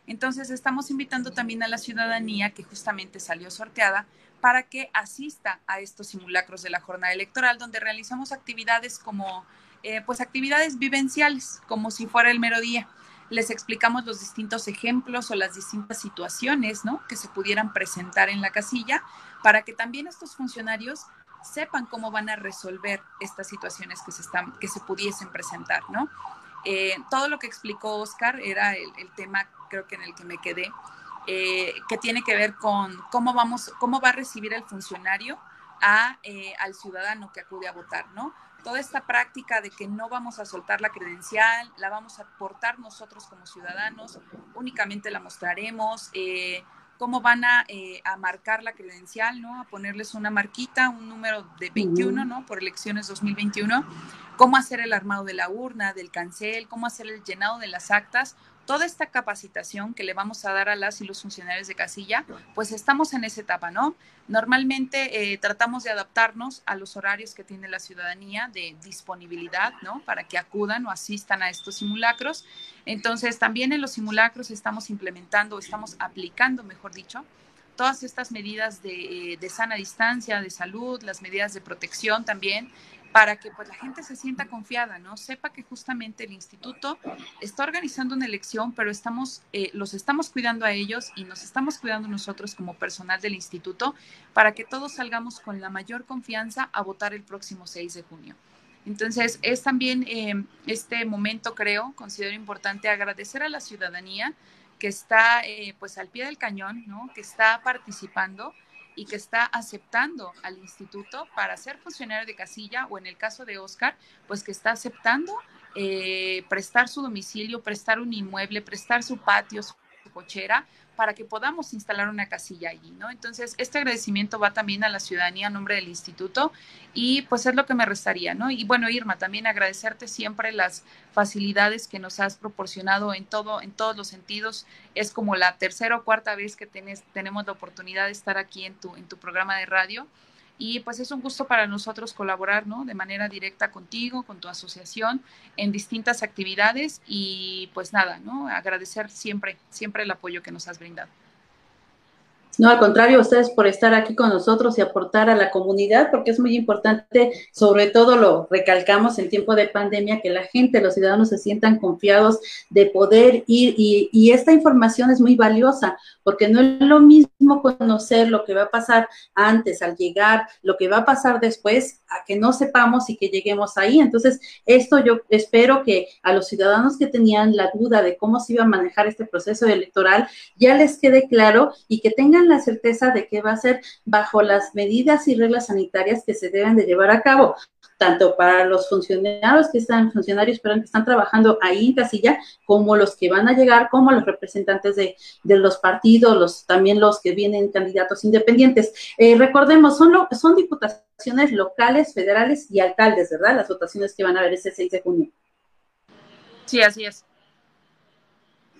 Entonces, estamos invitando también a la ciudadanía que justamente salió sorteada para que asista a estos simulacros de la jornada electoral, donde realizamos actividades como eh, pues actividades vivenciales, como si fuera el mero día. Les explicamos los distintos ejemplos o las distintas situaciones ¿no? que se pudieran presentar en la casilla para que también estos funcionarios sepan cómo van a resolver estas situaciones que se, están, que se pudiesen presentar, ¿no? Eh, todo lo que explicó Oscar era el, tema, creo que en el que me quedé, eh, que tiene que ver con cómo vamos, cómo va a recibir el funcionario a, al ciudadano que acude a votar, ¿no? Toda esta práctica de que no vamos a soltar la credencial, la vamos a portar nosotros como ciudadanos, únicamente la mostraremos, eh, cómo van eh, a, marcar la credencial, ¿no? A ponerles una marquita, un número de 21, ¿no? Por elecciones 2021, cómo hacer el armado de la urna, del cancel, cómo hacer el llenado de las actas, toda esta capacitación que le vamos a dar a las y los funcionarios de casilla, pues estamos en esa etapa, ¿no? Normalmente eh, tratamos de adaptarnos a los horarios que tiene la ciudadanía de disponibilidad, ¿no? Para que acudan o asistan a estos simulacros. Entonces, también en los simulacros estamos implementando, estamos aplicando, mejor dicho, todas estas medidas eh, de sana distancia, de salud, las medidas de protección también, para que pues la gente se sienta confiada, ¿no? Sepa que justamente el instituto está organizando una elección, pero estamos, eh, los estamos cuidando a ellos y nos estamos cuidando nosotros como personal del instituto para que todos salgamos con la mayor confianza a votar el próximo 6 de junio. Entonces, es también eh, este momento, creo, considero importante agradecer a la ciudadanía que está eh, pues al pie del cañón, ¿no? Que está participando y que está aceptando al instituto para ser funcionario de casilla o en el caso de Oscar, pues que está aceptando eh, prestar su domicilio, prestar un inmueble, prestar su patio, su cochera para que podamos instalar una casilla allí, ¿no? Entonces, este agradecimiento va también a la ciudadanía a nombre del instituto y pues es lo que me restaría, ¿no? Y bueno, Irma, también agradecerte siempre las facilidades que nos has proporcionado en todo, en todos los sentidos. Es como la tercera o cuarta vez que tenemos la oportunidad de estar aquí en tu, en tu programa de radio y pues es un gusto para nosotros colaborar, ¿no? De manera directa contigo, con tu asociación, en distintas actividades y pues nada, ¿no? Agradecer siempre, siempre el apoyo que nos has brindado. No, al contrario, ustedes por estar aquí con nosotros y aportar a la comunidad, porque es muy importante, sobre todo lo recalcamos en tiempo de pandemia, que la gente, los ciudadanos se sientan confiados de poder ir y, y esta información es muy valiosa, porque no es lo mismo conocer lo que va a pasar antes, al llegar, lo que va a pasar después, a que no sepamos y que lleguemos ahí. Entonces, esto yo espero que a los ciudadanos que tenían la duda de cómo se iba a manejar este proceso electoral, ya les quede claro y que tengan la certeza de que va a ser bajo las medidas y reglas sanitarias que se deben de llevar a cabo tanto para los funcionarios que están, funcionarios, perdón, que están trabajando ahí en casilla, como los que van a llegar, como los representantes de, los partidos, los, también los que vienen candidatos independientes. Eh, recordemos, son, son diputaciones locales, federales y alcaldes, ¿verdad? Las votaciones que van a haber ese 6 de junio. Sí, así es.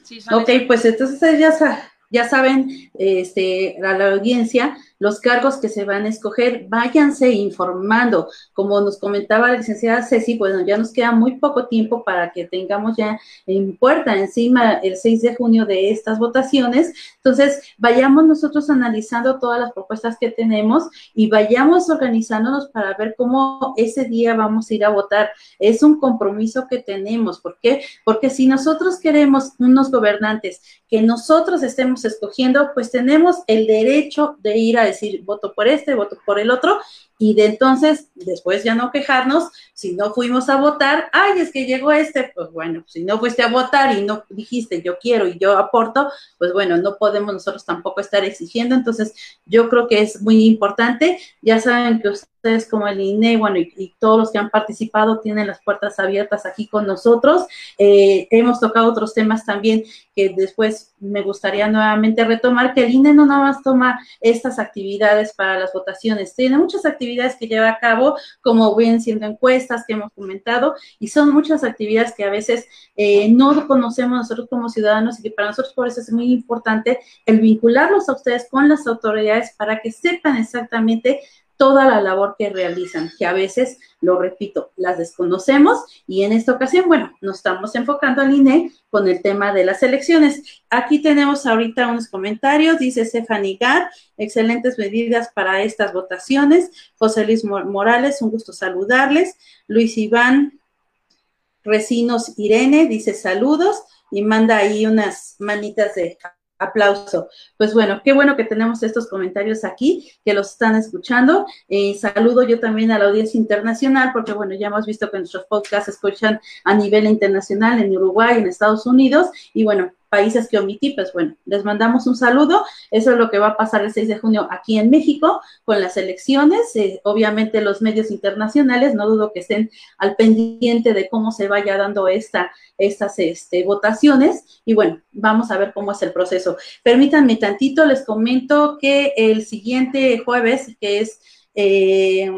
Sí, ok, pues entonces ya, ya saben, este, a la audiencia, los cargos que se van a escoger, váyanse informando. Como nos comentaba la licenciada Ceci, bueno, ya nos queda muy poco tiempo para que tengamos ya en puerta encima el 6 de junio de estas votaciones. Entonces, vayamos nosotros analizando todas las propuestas que tenemos y vayamos organizándonos para ver cómo ese día vamos a ir a votar. Es un compromiso que tenemos. ¿Por qué? Porque si nosotros queremos unos gobernantes que nosotros estemos escogiendo, pues tenemos el derecho de ir a decir voto por este, voto por el otro, y de entonces después ya no quejarnos si no fuimos a votar, ay, es que llegó este, pues bueno, si no fuiste a votar y no dijiste yo quiero y yo aporto, pues bueno, no podemos nosotros tampoco estar exigiendo, entonces yo creo que es muy importante, ya saben que ustedes como el INE, bueno, y, todos los que han participado tienen las puertas abiertas aquí con nosotros, eh, hemos tocado otros temas también que después me gustaría nuevamente retomar, que el INE no nada más toma estas actividades para las votaciones, tiene muchas actividades actividades que lleva a cabo, como ven siendo encuestas que hemos comentado, y son muchas actividades que a veces eh, no conocemos nosotros como ciudadanos y que para nosotros por eso es muy importante el vincularlos a ustedes con las autoridades para que sepan exactamente toda la labor que realizan, que a veces, lo repito, las desconocemos y en esta ocasión, bueno, nos estamos enfocando al INE con el tema de las elecciones. Aquí tenemos ahorita unos comentarios, dice Stephanie Gar, excelentes medidas para estas votaciones. José Luis Morales, un gusto saludarles. Luis Iván Recinos Irene dice saludos y manda ahí unas manitas de aplauso. Pues bueno, qué bueno que tenemos estos comentarios aquí, que los están escuchando. Eh, saludo yo también a la audiencia internacional, porque bueno, ya hemos visto que nuestros podcasts escuchan a nivel internacional en Uruguay, en Estados Unidos, y bueno, países que omití, pues bueno, les mandamos un saludo. Eso es lo que va a pasar el 6 de junio aquí en México con las elecciones. Eh, obviamente los medios internacionales, no dudo que estén al pendiente de cómo se vaya dando esta, estas este, votaciones. Y bueno, vamos a ver cómo es el proceso. Permítanme tantito, les comento que el siguiente jueves, que es... Eh,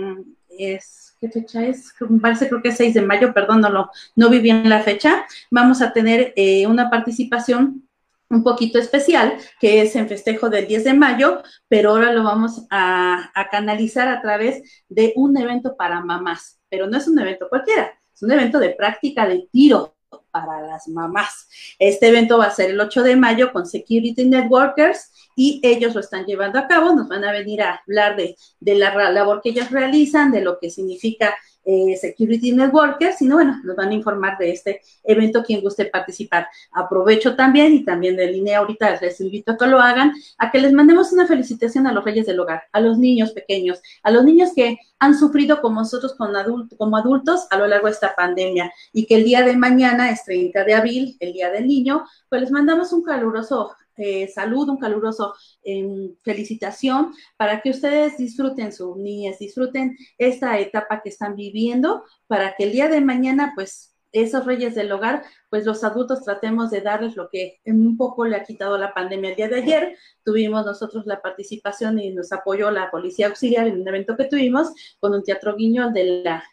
es ¿qué fecha es? Parece creo que es 6 de mayo, perdón, no, lo, no vi bien la fecha. Vamos a tener eh, una participación un poquito especial, que es en festejo del 10 de mayo, pero ahora lo vamos a canalizar a través de un evento para mamás, pero no es un evento cualquiera, es un evento de práctica de tiro para las mamás. Este evento va a ser el 8 de mayo con Security Networkers y ellos lo están llevando a cabo. Nos van a venir a hablar de, de la labor que ellos realizan, de lo que significa eh, Security Networkers, sino bueno, nos van a informar de este evento quien guste participar. Aprovecho también y también de línea ahorita les invito a que lo hagan, a que les mandemos una felicitación a los reyes del hogar, a los niños pequeños, a los niños que han sufrido como nosotros con como adultos a lo largo de esta pandemia y que el día de mañana es 30 de abril, el Día del Niño, pues les mandamos un caluroso eh, salud, un caluroso em, felicitación para que ustedes disfruten su niñez, disfruten esta etapa que están viviendo, para que el día de mañana, pues, esos reyes del hogar, pues los adultos tratemos de darles lo que un poco le ha quitado la pandemia. El día de ayer tuvimos nosotros la participación y nos apoyó la Policía Auxiliar en un evento que tuvimos con un teatro guiño de la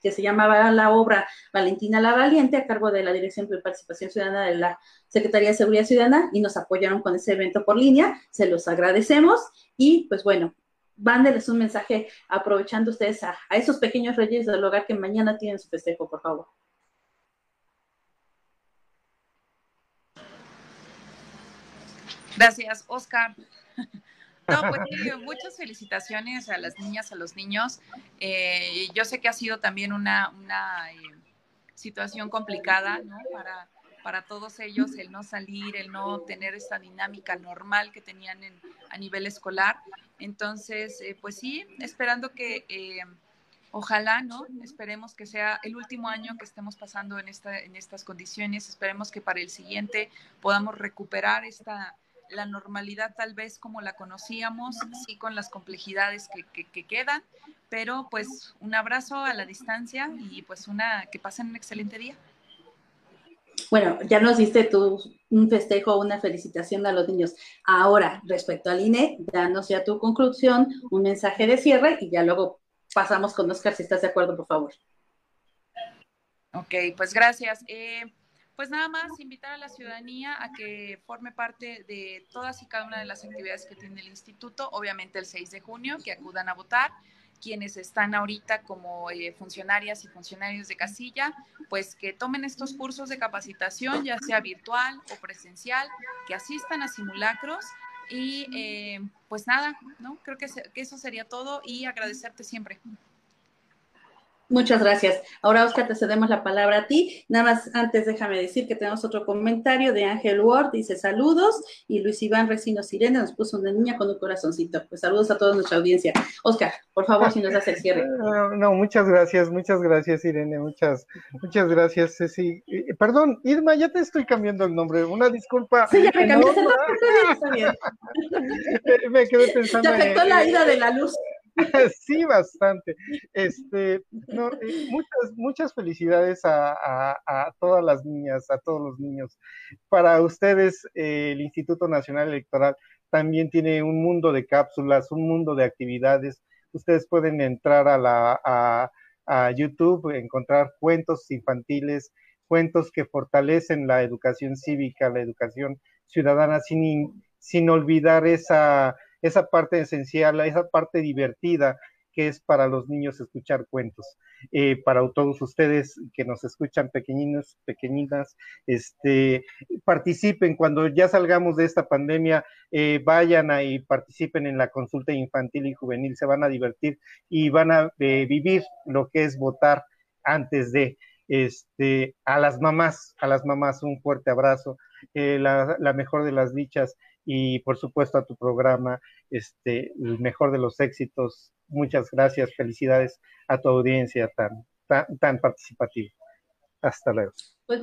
que se llamaba la obra Valentina la Valiente a cargo de la Dirección de Participación Ciudadana de la Secretaría de Seguridad Ciudadana y nos apoyaron con ese evento por línea. Se los agradecemos y pues bueno, mándenles un mensaje aprovechando ustedes a, a esos pequeños reyes del hogar que mañana tienen su festejo, por favor. Gracias, Oscar. No, pues muchas felicitaciones a las niñas, a los niños. Eh, yo sé que ha sido también una, una eh, situación complicada, ¿no? Para, para todos ellos el no salir, el no tener esta dinámica normal que tenían a nivel escolar. Entonces, eh, pues sí, esperando que ojalá, ¿no? Esperemos que sea el último año que estemos pasando en, esta, en estas condiciones, esperemos que para el siguiente podamos recuperar esta la normalidad tal vez como la conocíamos, sí con las complejidades que, que, quedan, pero pues un abrazo a la distancia y pues una que pasen un excelente día. Bueno, ya nos diste tú un festejo, una felicitación a los niños. Ahora, respecto al INE, danos ya tu conclusión, un mensaje de cierre y ya luego pasamos con Oscar, si estás de acuerdo, por favor. Ok, pues gracias. Eh, pues nada más invitar a la ciudadanía a que forme parte de todas y cada una de las actividades que tiene el instituto, obviamente el 6 de junio, que acudan a votar quienes están ahorita como eh, funcionarias y funcionarios de casilla, pues que tomen estos cursos de capacitación, ya sea virtual o presencial, que asistan a simulacros y eh, pues nada, ¿no? Creo que, que eso sería todo y agradecerte siempre. Muchas gracias. Ahora, Oscar, te cedemos la palabra a ti. Nada más antes déjame decir que tenemos otro comentario de Ángel Ward, dice saludos, y Luis Iván Recino Sirena nos puso una niña con un corazoncito. Pues saludos a toda nuestra audiencia. Oscar, por favor, si nos das el cierre. No, muchas gracias, muchas gracias, Irene, muchas, muchas gracias, Ceci. Perdón, Irma, ya te estoy cambiando el nombre, una disculpa. Sí, ya me cambiaste el nombre, me quedé pensando. Te afectó la ida de la luz. sí, bastante. Este, eh, muchas, muchas felicidades a, todas las niñas, a todos los niños. Para ustedes, eh, el Instituto Nacional Electoral también tiene un mundo de cápsulas, un mundo de actividades. Ustedes pueden entrar a, la, a, YouTube, encontrar cuentos infantiles, cuentos que fortalecen la educación cívica, la educación ciudadana, sin, sin olvidar esa esa parte esencial, esa parte divertida que es para los niños escuchar cuentos. Eh, para todos ustedes que nos escuchan pequeñinos, pequeñinas, este, participen cuando ya salgamos de esta pandemia, eh, vayan y participen en la consulta infantil y juvenil, se van a divertir y van a eh, vivir lo que es votar antes de. Este, a las mamás, a las mamás un fuerte abrazo, la, la mejor de las dichas y por supuesto a tu programa, este, el mejor de los éxitos. Muchas gracias, felicidades a tu audiencia tan, tan, tan participativa. Hasta luego. Pues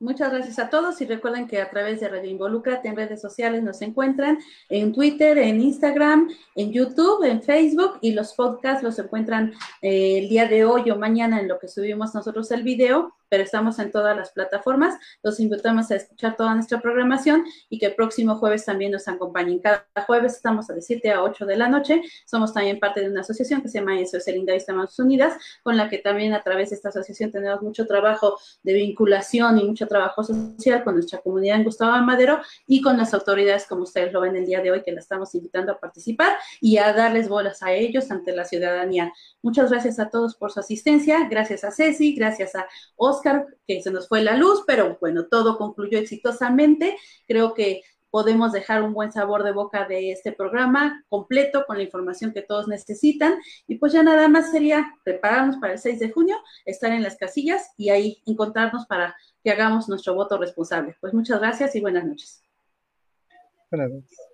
muchas gracias a todos y recuerden que a través de Radio Involúcrate en redes sociales nos encuentran en Twitter, en Instagram, en YouTube, en Facebook y los podcasts los encuentran eh, el día de hoy o mañana en lo que subimos nosotros el video pero estamos en todas las plataformas. Los invitamos a escuchar toda nuestra programación y que el próximo jueves también nos acompañen. Cada jueves estamos a de 7 a 8 de la noche. Somos también parte de una asociación que se llama SOS Linda Manos Unidas, con la que también a través de esta asociación tenemos mucho trabajo de y mucho trabajo social con nuestra comunidad en Gustavo Madero y con las autoridades, como ustedes lo ven el día de hoy, que la estamos invitando a participar y a darles bolas a ellos ante la ciudadanía. Muchas gracias a todos por su asistencia. Gracias a Ceci, gracias a Oscar que se nos fue la luz, pero bueno, todo concluyó exitosamente. Creo que podemos dejar un buen sabor de boca de este programa completo con la información que todos necesitan. Y pues ya nada más sería prepararnos para el 6 de junio, estar en las casillas y ahí encontrarnos para que hagamos nuestro voto responsable. Pues muchas gracias y buenas noches. Buenas noches.